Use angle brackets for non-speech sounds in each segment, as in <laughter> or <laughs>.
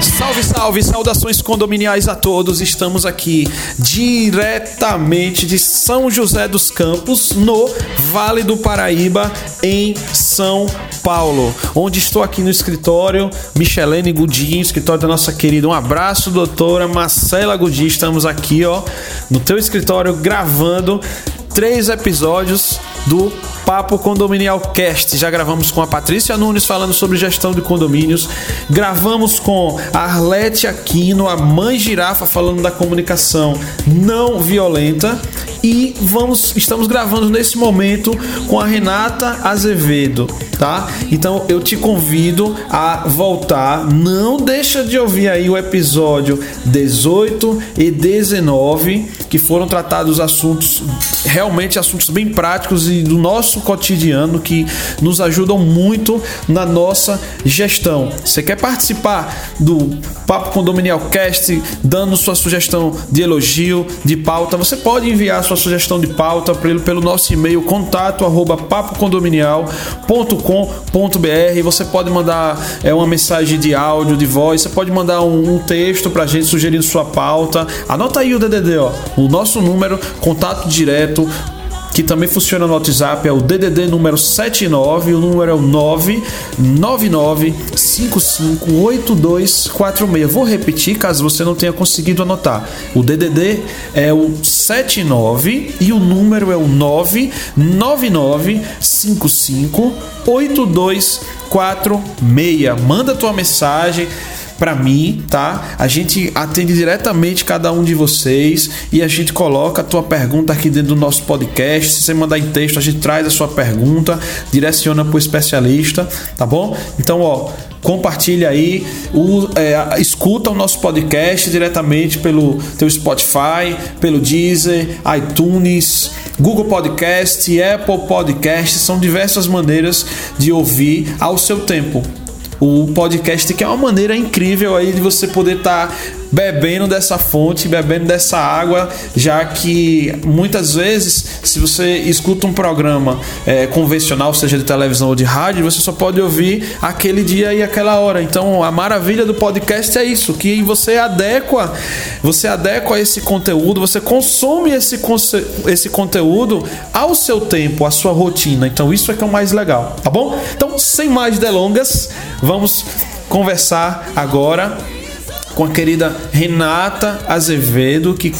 Salve, salve, saudações condominiais a todos. Estamos aqui diretamente de São José dos Campos, no Vale do Paraíba, em São Paulo, onde estou aqui no escritório Michelene Gudim, escritório da nossa querida. Um abraço, doutora Marcela Gudim. Estamos aqui, ó, no teu escritório gravando três episódios do Papo Condominial Cast. Já gravamos com a Patrícia Nunes falando sobre gestão de condomínios. Gravamos com a Arlete Aquino, a mãe girafa, falando da comunicação não violenta. E vamos, estamos gravando nesse momento com a Renata Azevedo, tá? Então eu te convido a voltar. Não deixa de ouvir aí o episódio 18 e 19, que foram tratados assuntos realmente assuntos bem práticos e do nosso cotidiano que nos ajudam muito na nossa gestão. Você quer participar do Papo Condominial Cast, dando sua sugestão de elogio, de pauta? Você pode enviar sua sugestão de pauta pelo, pelo nosso e-mail contato papocondominial.com.br. Você pode mandar é, uma mensagem de áudio, de voz, você pode mandar um, um texto pra gente sugerindo sua pauta. Anota aí o DDD, ó, o nosso número, contato direto que também funciona no WhatsApp, é o DDD número 79, o número é o 999558246. Vou repetir caso você não tenha conseguido anotar. O DDD é o 79 e o número é o 999558246. Manda tua mensagem para mim, tá? A gente atende diretamente cada um de vocês e a gente coloca a tua pergunta aqui dentro do nosso podcast. Se você mandar em texto, a gente traz a sua pergunta, direciona para o especialista, tá bom? Então, ó, compartilha aí, o, é, escuta o nosso podcast diretamente pelo teu Spotify, pelo Deezer, iTunes, Google Podcast, Apple Podcast, são diversas maneiras de ouvir ao seu tempo o podcast, que é uma maneira incrível aí de você poder estar tá bebendo dessa fonte, bebendo dessa água, já que muitas vezes, se você escuta um programa é, convencional, seja de televisão ou de rádio, você só pode ouvir aquele dia e aquela hora. Então, a maravilha do podcast é isso, que você adequa, você adequa esse conteúdo, você consome esse, esse conteúdo ao seu tempo, à sua rotina. Então, isso é que é o mais legal, tá bom? Então, sem mais delongas, vamos conversar agora com a querida Renata Azevedo, que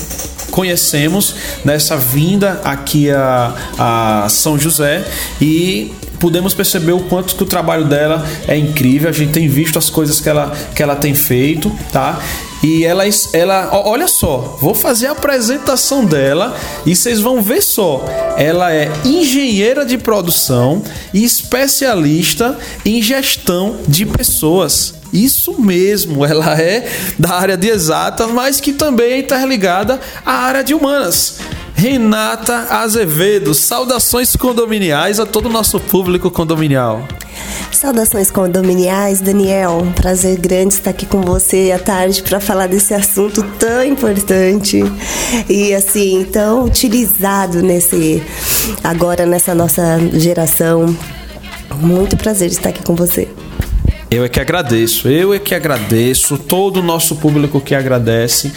conhecemos nessa vinda aqui a, a São José. E pudemos perceber o quanto que o trabalho dela é incrível. A gente tem visto as coisas que ela, que ela tem feito, tá? E ela, ela, olha só, vou fazer a apresentação dela e vocês vão ver só. Ela é engenheira de produção e especialista em gestão de pessoas. Isso mesmo, ela é da área de exatas, mas que também é interligada à área de humanas. Renata Azevedo, saudações condominiais a todo o nosso público condominial. Saudações condominiais, Daniel. Prazer grande estar aqui com você à tarde para falar desse assunto tão importante e assim tão utilizado nesse agora nessa nossa geração. Muito prazer estar aqui com você. Eu é que agradeço, eu é que agradeço, todo o nosso público que agradece.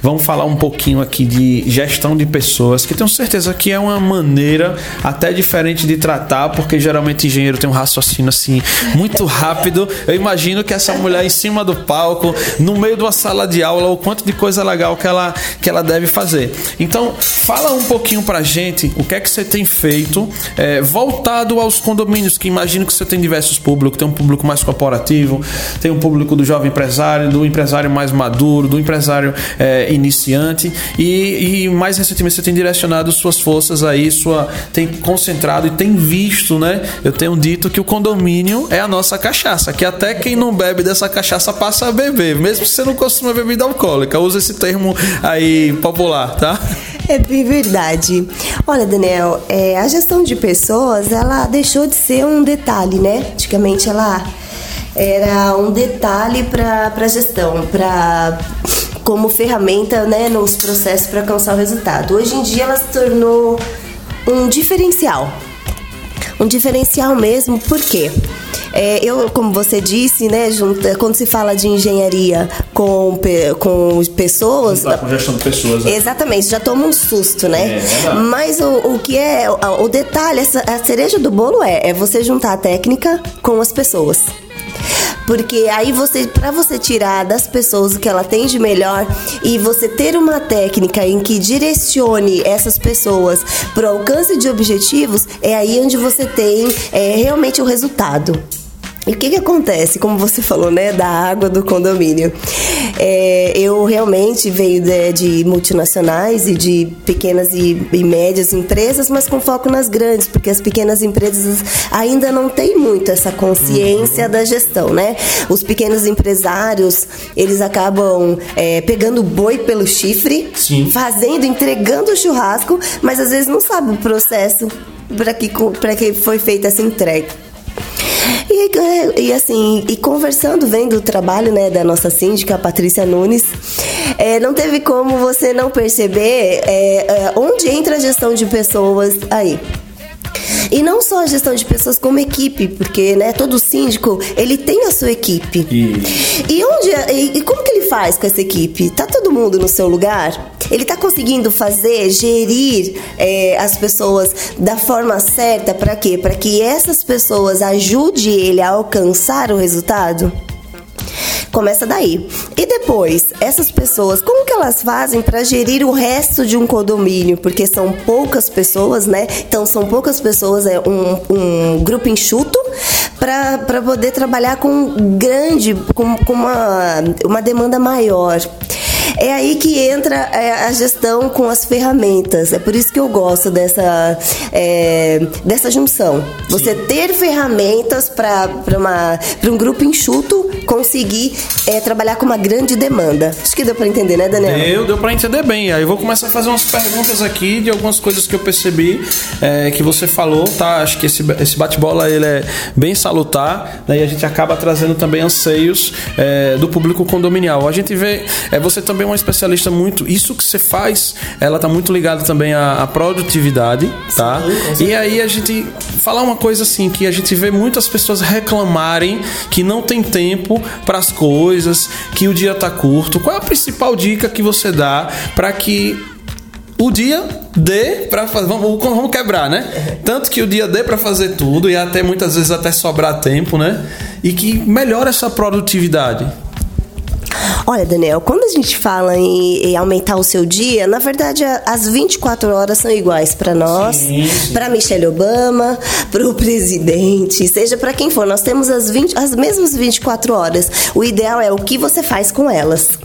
Vamos falar um pouquinho aqui de gestão de pessoas, que tenho certeza que é uma maneira até diferente de tratar, porque geralmente engenheiro tem um raciocínio assim muito rápido. Eu imagino que essa mulher em cima do palco, no meio de uma sala de aula, o quanto de coisa legal que ela, que ela deve fazer. Então, fala um pouquinho pra gente o que é que você tem feito é, voltado aos condomínios, que imagino que você tem diversos públicos, tem um público mais corporativo corporativo, tem um público do jovem empresário, do empresário mais maduro, do empresário é, iniciante e, e, mais recentemente você tem direcionado suas forças aí, sua tem concentrado e tem visto, né? Eu tenho dito que o condomínio é a nossa cachaça, que até quem não bebe dessa cachaça passa a beber, mesmo se você não costuma bebida alcoólica. Usa esse termo aí popular, tá? É bem verdade. Olha, Daniel, é, a gestão de pessoas, ela deixou de ser um detalhe, né? Antigamente ela era um detalhe para a gestão, para como ferramenta né, nos processos para alcançar o resultado. Hoje em dia ela se tornou um diferencial. Um diferencial mesmo, por quê? É, eu, como você disse, né, junto, quando se fala de engenharia com, com pessoas. Tá com gestão de pessoas. É. Exatamente, já toma um susto, né? É, Mas o, o que é. O, o detalhe, a cereja do bolo é, é você juntar a técnica com as pessoas. Porque aí você, para você tirar das pessoas o que ela tem de melhor e você ter uma técnica em que direcione essas pessoas para o alcance de objetivos, é aí onde você tem é, realmente o resultado. E o que, que acontece, como você falou, né, da água do condomínio? É, eu realmente venho de, de, multinacionais e de pequenas e, e, médias empresas, mas com foco nas grandes, porque as pequenas empresas ainda não têm muito essa consciência da gestão, né? Os pequenos empresários, eles acabam é, pegando o boi pelo chifre, Sim. fazendo, entregando o churrasco, mas às vezes não sabe o processo para que, que foi feita essa entrega. E, e, assim, e conversando, vendo o trabalho né, da nossa síndica, Patrícia Nunes, é, não teve como você não perceber é, é, onde entra a gestão de pessoas aí. E não só a gestão de pessoas como equipe, porque né, todo síndico ele tem a sua equipe. E onde e, e como que ele faz com essa equipe? Tá todo mundo no seu lugar? Ele tá conseguindo fazer, gerir é, as pessoas da forma certa para quê? Para que essas pessoas ajudem ele a alcançar o resultado? Começa daí. E depois, essas pessoas, como que elas fazem para gerir o resto de um condomínio? Porque são poucas pessoas, né? Então são poucas pessoas, é um, um grupo enxuto para poder trabalhar com grande, com, com uma, uma demanda maior. É aí que entra é, a gestão com as ferramentas. É por isso que eu gosto dessa, é, dessa junção. Você ter ferramentas para um grupo enxuto conseguir é, trabalhar com uma grande demanda. Acho que deu para entender, né, Daniel? Deu, deu para entender bem. Aí eu vou começar a fazer umas perguntas aqui de algumas coisas que eu percebi é, que você falou, tá? Acho que esse, esse bate-bola ele é bem salutar, né? E a gente acaba trazendo também anseios é, do público condominial. A gente vê, é, você também é uma especialista muito, isso que você faz, ela tá muito ligada também à, à produtividade, tá? Sim, e aí a gente falar uma coisa assim que a gente vê muitas pessoas reclamarem que não tem tempo para as coisas, que o dia tá curto. Qual é a principal dica que você dá para que o dia dê para fazer. Vamos, vamos quebrar, né? Tanto que o dia dê para fazer tudo e até muitas vezes até sobrar tempo, né? E que melhore essa produtividade. Olha, Daniel, quando a gente fala em, em, aumentar o seu dia, na verdade as 24 horas são iguais para nós, para Michelle Obama, para o <laughs> presidente, seja para quem for. Nós temos as, 20, as mesmas 24 horas. O ideal é o que você faz com elas.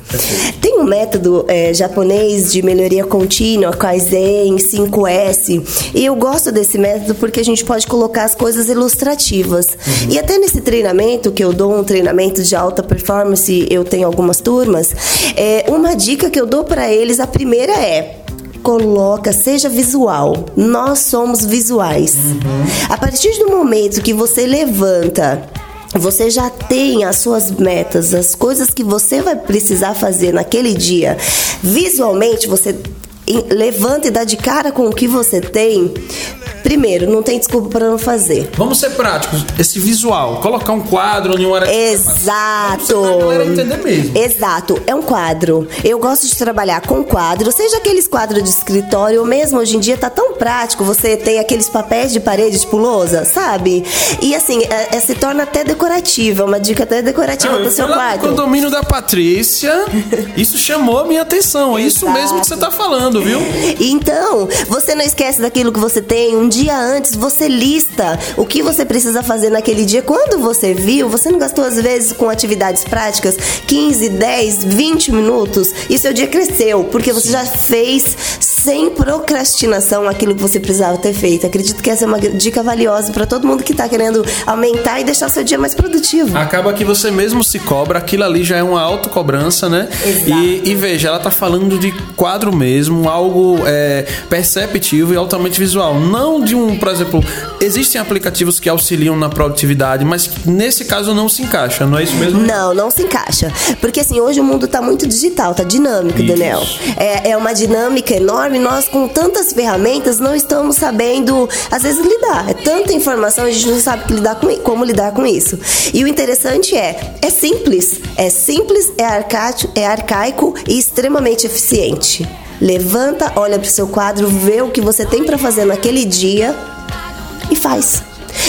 Tem um método é, japonês de melhoria contínua, Kaizen 5S, e eu gosto desse método porque a gente pode colocar as coisas ilustrativas. Uhum. E até nesse treinamento, que eu dou um treinamento de alta performance, eu tenho algumas turmas, é, uma dica que eu dou para eles, a primeira é coloca, seja visual. Nós somos visuais. Uhum. A partir do momento que você levanta você já tem as suas metas, as coisas que você vai precisar fazer naquele dia. Visualmente, você levanta e dá de cara com o que você tem, Primeiro, não tem desculpa para não fazer. Vamos ser práticos. Esse visual, colocar um quadro em uma hora. Exato. Entender mesmo. Exato. É um quadro. Eu gosto de trabalhar com quadro, seja aqueles quadros de escritório, ou mesmo hoje em dia tá tão prático. Você tem aqueles papéis de parede tipo lousa, sabe? E assim, é, é, se torna até decorativa, uma dica até decorativa não, pro seu quarto. No condomínio da Patrícia, <laughs> isso chamou a minha atenção. É isso mesmo que você tá falando, viu? Então, você não esquece daquilo que você tem, um Um dia antes, você lista o que você precisa fazer naquele dia. Quando você viu, você não gastou às vezes com atividades práticas 15, 10, 20 minutos e seu dia cresceu, porque você já fez sem procrastinação aquilo que você precisava ter feito. Acredito que essa é uma dica valiosa para todo mundo que está querendo aumentar e deixar seu dia mais produtivo. Acaba que você mesmo se cobra, aquilo ali já é uma autocobrança, né? Exato. E, e veja, ela tá falando de quadro mesmo, algo é, perceptivo e altamente visual. Não de um, por exemplo, existem aplicativos que auxiliam na produtividade, mas nesse caso não se encaixa, não é isso mesmo? Não, não se encaixa. Porque assim, hoje o mundo está muito digital, tá dinâmico, Isso. Daniel. É, é uma dinâmica enorme, nós com tantas ferramentas não estamos sabendo, às vezes, lidar. É tanta informação, a gente não sabe lidar com, como lidar com isso. E o interessante é, é simples. É simples, é arcaico, é arcaico e extremamente eficiente. Levanta, olha para o seu quadro, vê o que você tem para fazer naquele dia e faz.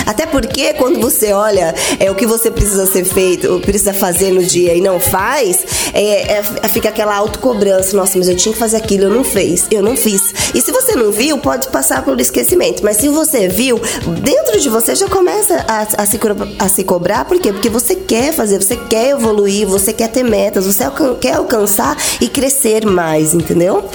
Até porque quando você olha é o que você precisa ser feito, precisa fazer no dia e não faz, é, é, fica aquela autocobrança. Nossa, mas eu tinha que fazer aquilo, eu não fiz, eu não fiz. E se você não viu, pode passar pelo esquecimento. Mas se você viu, dentro de você já começa a, a, se, a se cobrar. Por quê? Porque você quer fazer, você quer evoluir, você quer ter metas, você quer alcançar e crescer mais, entendeu?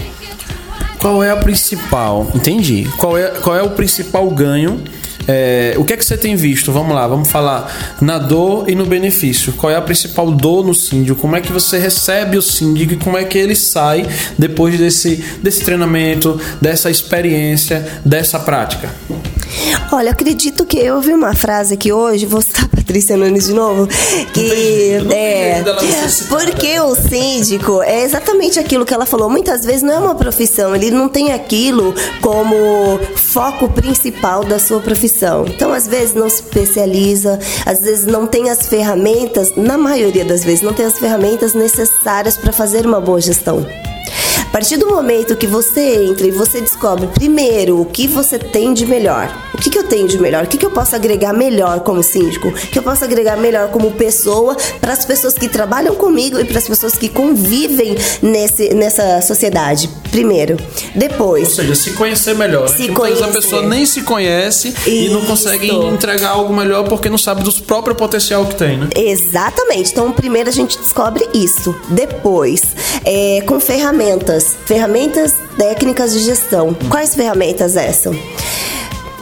Qual é a principal? Entendi. Qual é, qual é o principal ganho? É, o que é que você tem visto? Vamos lá, vamos falar na dor e no benefício. Qual é a principal dor no síndico? Como é que você recebe o síndico e como é que ele sai depois desse, desse treinamento, dessa experiência, dessa prática? Olha, acredito que eu ouvi uma frase aqui hoje, vou citar a Patrícia Nunes de novo, que Entendi, é porque o síndico é exatamente aquilo que ela falou. Muitas vezes não é uma profissão, ele não tem aquilo como foco principal da sua profissão. Então, às vezes não se especializa, às vezes não tem as ferramentas, na maioria das vezes não tem as ferramentas necessárias para fazer uma boa gestão. A partir do momento que você entra e você descobre primeiro o que você tem de melhor, o que, que eu tenho de melhor, o que, que eu posso agregar melhor como síndico, o que eu posso agregar melhor como pessoa para as pessoas que trabalham comigo e para as pessoas que convivem nesse, nessa sociedade. Primeiro. Depois. Ou seja, se conhecer melhor. Se vezes a conhecer. pessoa nem se conhece e não Isso. consegue entregar algo melhor porque não sabe do próprio potencial que tem, né? Exatamente. Então, primeiro a gente descobre isso. Depois, é, com ferramentas. Ferramentas técnicas de gestão. Quais ferramentas essas?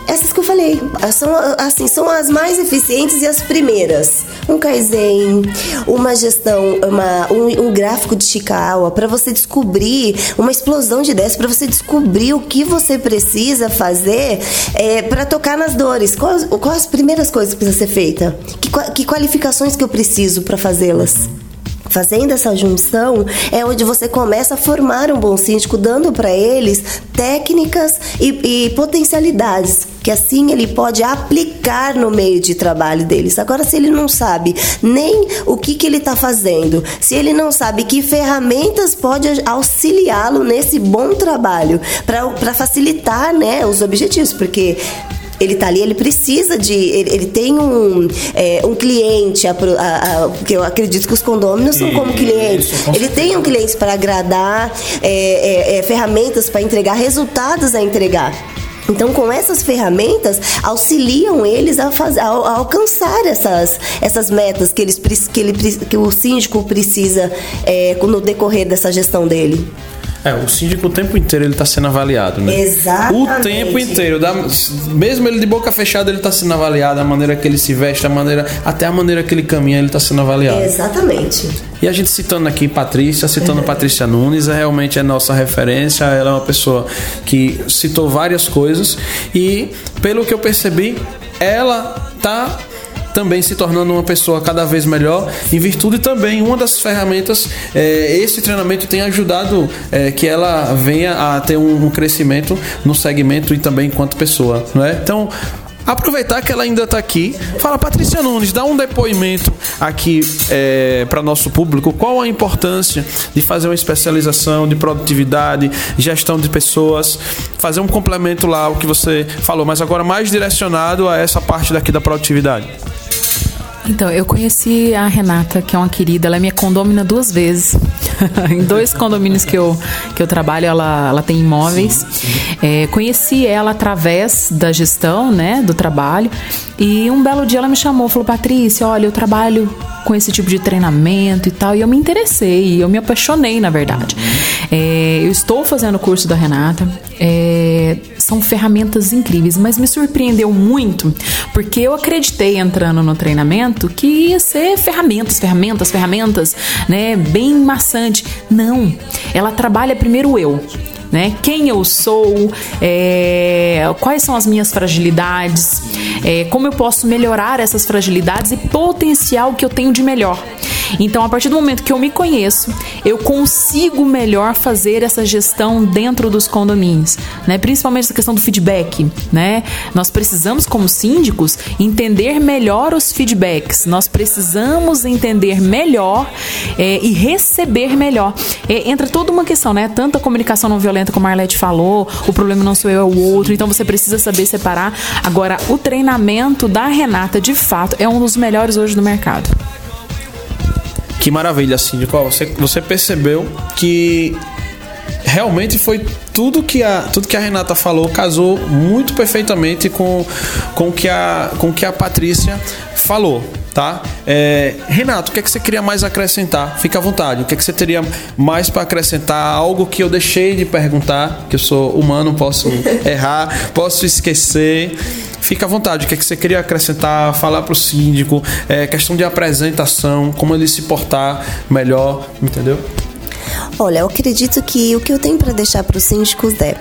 Essas que eu falei, são, assim, são as mais eficientes e as primeiras. Um Kaizen, uma gestão, uma, um, um gráfico de Chikawa, para você descobrir uma explosão de ideias, para você descobrir o que você precisa fazer é, para tocar nas dores. Quais, quais as primeiras coisas que precisa ser feita? Que, que qualificações que eu preciso para fazê-las? Fazendo essa junção é onde você começa a formar um bom síndico, dando para eles técnicas e, e potencialidades que assim ele pode aplicar no meio de trabalho deles. Agora, se ele não sabe nem o que, que ele está fazendo, se ele não sabe que ferramentas pode auxiliá-lo nesse bom trabalho para facilitar né, os objetivos, porque ele tá ali, ele precisa de. Ele, ele tem um, é, um cliente, a, a, a, porque eu acredito que os condôminos são como clientes. Isso, Ele tem um cliente para agradar, é, é, é, ferramentas para entregar, resultados a entregar. Então, com essas ferramentas, auxiliam eles a, a, a alcançar essas, essas metas que, eles, que, ele, que o síndico precisa é, no decorrer dessa gestão dele. É, o síndico o tempo inteiro ele tá sendo avaliado, né? Exatamente. O tempo inteiro. da- mesmo ele de boca fechada, ele tá sendo avaliado. A maneira que ele se veste, a maneira, até a maneira que ele caminha, ele tá sendo avaliado. Exatamente. E a gente citando aqui Patrícia, citando Patrícia Nunes, é realmente é nossa referência. Ela é uma pessoa que citou várias coisas e, pelo que eu percebi, ela tá também se tornando uma pessoa cada vez melhor em virtude também uma das ferramentas é, esse treinamento tem ajudado é, que ela venha a ter um, um crescimento no segmento e também enquanto pessoa não é então Aproveitar que ela ainda está aqui, fala Patrícia Nunes, dá um depoimento aqui para nosso público. Qual a importância de fazer uma especialização de produtividade, gestão de pessoas, fazer um complemento lá ao que você falou, mas agora mais direcionado a essa parte daqui da produtividade. Então, eu conheci a Renata, que é uma querida, ela é minha condômina duas vezes. <laughs> em dois condomínios que eu, que eu trabalho, ela, ela tem imóveis. É, conheci ela através da gestão, né, do trabalho. E um belo dia ela me chamou, falou: Patrícia, olha, eu trabalho com esse tipo de treinamento e tal. E eu me interessei, eu me apaixonei, na verdade. É, eu estou fazendo o curso da Renata. É, são ferramentas incríveis, mas me surpreendeu muito porque eu acreditei entrando no treinamento que ia ser ferramentas, ferramentas, ferramentas, né? Bem maçante. Não, ela trabalha primeiro eu né? Quem eu sou, é, quais são as minhas fragilidades, é, como eu posso melhorar essas fragilidades e potencial que eu tenho de melhor. Então, a partir do momento que eu me conheço, eu consigo melhor fazer essa gestão dentro dos condomínios, né? Principalmente essa questão do feedback, né? Nós precisamos, como síndicos, entender melhor os feedbacks. Nós precisamos entender melhor é, e receber melhor. É, entra toda uma questão, né? Tanta comunicação não violenta, como a Arlete falou, o problema não sou eu, é o outro. Então, você precisa saber separar. Agora, o treinamento da Renata, de fato, é um dos melhores hoje do mercado. Que maravilha, síndico. Você, você percebeu que realmente foi tudo que a, tudo que a Renata falou casou muito perfeitamente com, com que a com que a Patrícia falou, tá? É, Renato, o que é que você queria mais acrescentar? Fica à vontade. O que é que você teria mais para acrescentar? Algo que eu deixei de perguntar, que eu sou humano, posso <laughs> errar, posso esquecer. Fica à vontade. O que, é que você queria acrescentar? Falar para o síndico, é, questão de apresentação, como ele se portar melhor, entendeu? Olha, eu acredito que o que eu tenho para deixar para os síndicos é,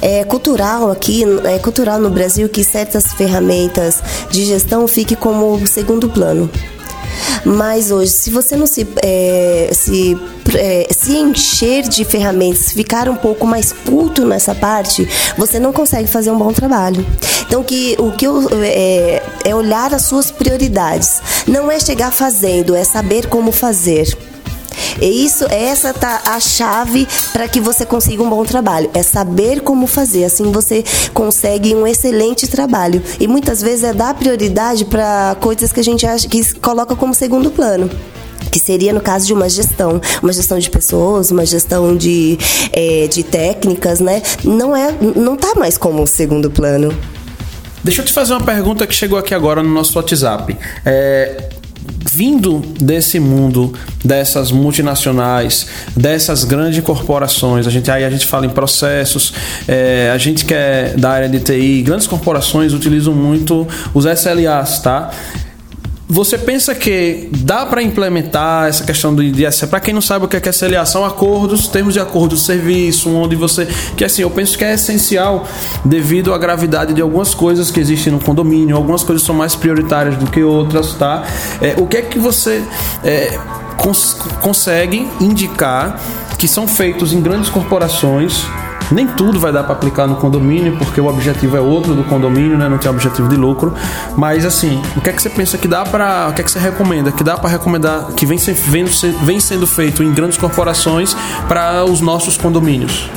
é cultural aqui, é cultural no Brasil que certas ferramentas de gestão fiquem como segundo plano. Mas hoje, se você não se, é, se, é, se encher de ferramentas, ficar um pouco mais culto nessa parte, você não consegue fazer um bom trabalho. Então, que, o que eu, é, é olhar as suas prioridades. Não é chegar fazendo, é saber como fazer. E isso, essa tá a chave para que você consiga um bom trabalho. É saber como fazer. Assim você consegue um excelente trabalho. E muitas vezes é dar prioridade para coisas que a gente acha que coloca como segundo plano que seria no caso de uma gestão, uma gestão de pessoas, uma gestão de, é, de técnicas, né? Não é, não tá mais como segundo plano. Deixa eu te fazer uma pergunta que chegou aqui agora no nosso WhatsApp. É, vindo desse mundo dessas multinacionais, dessas grandes corporações, a gente aí a gente fala em processos, é, a gente que é da área de TI, grandes corporações utilizam muito os SLAs, tá? Você pensa que dá para implementar essa questão do IDS? Para quem não sabe o que é, que é SLA, são acordos, termos de acordo de serviço, onde você. Que assim, eu penso que é essencial devido à gravidade de algumas coisas que existem no condomínio, algumas coisas são mais prioritárias do que outras, tá? É, o que é que você é, cons consegue indicar que são feitos em grandes corporações nem tudo vai dar para aplicar no condomínio, porque o objetivo é outro do condomínio, né? Não tem objetivo de lucro. Mas assim, o que é que você pensa que dá para, o que é que você recomenda? Que dá para recomendar que vem, vem, vem sendo feito em grandes corporações para os nossos condomínios?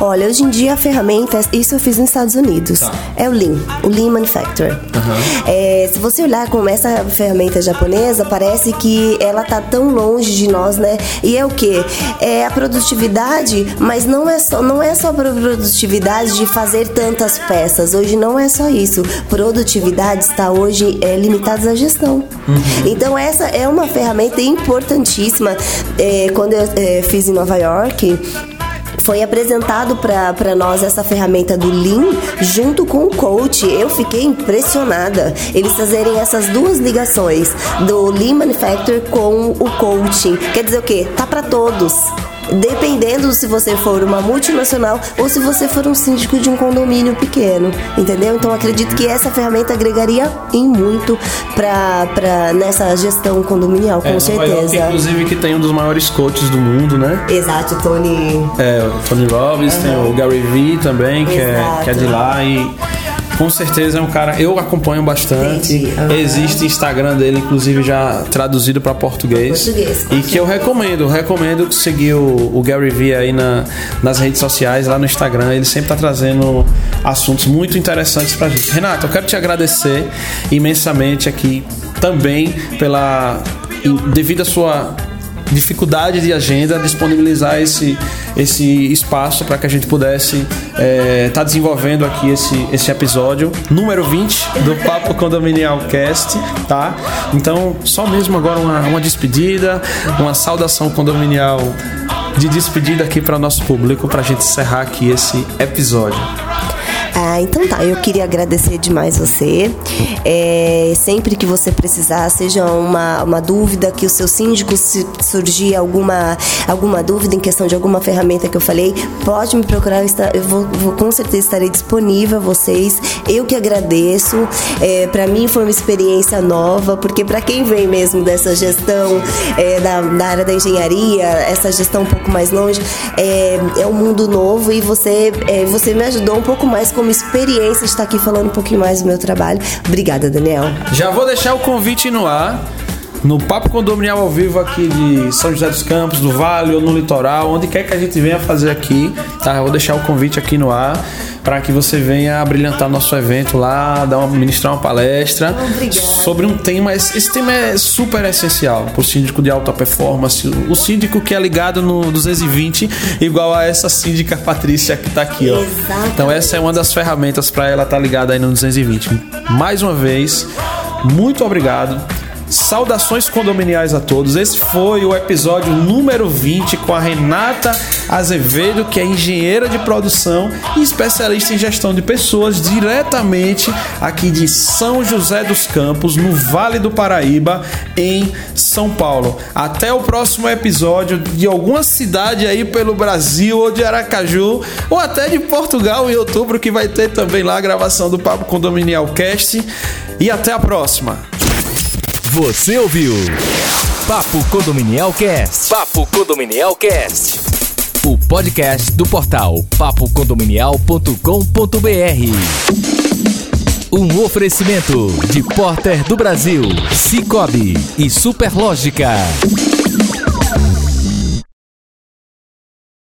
Olha, hoje em dia a ferramenta, isso eu fiz nos Estados Unidos, tá. é o Lean, o Lean Manufacturer. Uhum. É, se você olhar como essa ferramenta japonesa, parece que ela tá tão longe de nós, né? E é o que? É a produtividade, mas não é só, não é só produtividade de fazer tantas peças. Hoje não é só isso. Produtividade está hoje é, limitada à gestão. Uhum. Então essa é uma ferramenta importantíssima. É, quando eu é, fiz em Nova York, foi apresentado para nós essa ferramenta do Lean junto com o coach. Eu fiquei impressionada. Eles fazerem essas duas ligações do Lean Manufacturer com o coaching. Quer dizer o quê? Tá para todos dependendo se você for uma multinacional ou se você for um síndico de um condomínio pequeno, entendeu? Então acredito que essa ferramenta agregaria em muito para nessa gestão condominial, com é, certeza. York, inclusive que tem um dos maiores coaches do mundo, né? Exato, Tony. É, o Tony Robbins, uhum. tem o Gary Vee também, que é, que é de lá e com certeza é um cara. Eu acompanho bastante. Existe Instagram dele, inclusive já traduzido para português. português e que eu recomendo. Recomendo seguir o, o Gary Vee aí na, nas redes sociais, lá no Instagram. Ele sempre está trazendo assuntos muito interessantes para gente. Renato, eu quero te agradecer imensamente aqui também pela devido à sua dificuldade de agenda, disponibilizar esse, esse espaço para que a gente pudesse estar é, tá desenvolvendo aqui esse, esse episódio número 20 do Papo Condominial Cast, tá? Então, só mesmo agora uma, uma despedida, uma saudação condominial de despedida aqui para nosso público, para a gente encerrar aqui esse episódio. Ah, então tá, eu queria agradecer demais você. É, sempre que você precisar, seja uma, uma dúvida que o seu síndico se surgir alguma, alguma dúvida em questão de alguma ferramenta que eu falei, pode me procurar, eu vou, vou com certeza estarei disponível a vocês. Eu que agradeço. É, para mim foi uma experiência nova, porque para quem vem mesmo dessa gestão é, da, da, área da engenharia, essa gestão um pouco mais longe, é, é um mundo novo e você, é, você me ajudou um pouco mais com uma experiência estar aqui falando um pouquinho mais do meu trabalho. Obrigada, Daniel. Já vou deixar o convite no ar. No Papo Condominial ao vivo aqui de São José dos Campos, do Vale ou no litoral, onde quer que a gente venha fazer aqui, tá? Eu vou deixar o convite aqui no ar para que você venha brilhantar nosso evento lá, dar uma, ministrar uma palestra Obrigada. sobre um tema. Esse tema é super essencial para o síndico de alta performance, o síndico que é ligado no 220, igual a essa síndica Patrícia que está aqui, ó. Exatamente. Então essa é uma das ferramentas para ela estar tá ligada aí no 220. Mais uma vez, muito obrigado. Saudações condominiais a todos. Esse foi o episódio número 20 com a Renata Azevedo, que é engenheira de produção e especialista em gestão de pessoas, diretamente aqui de São José dos Campos, no Vale do Paraíba, em São Paulo. Até o próximo episódio de alguma cidade aí pelo Brasil, ou de Aracaju, ou até de Portugal em outubro, que vai ter também lá a gravação do Papo Condominial Cast. E até a próxima! Você ouviu Papo Condominial Cast. Papo Condominial Cast. O podcast do portal papocondominial.com.br. Um oferecimento de Porter do Brasil, Cicobi e Superlógica.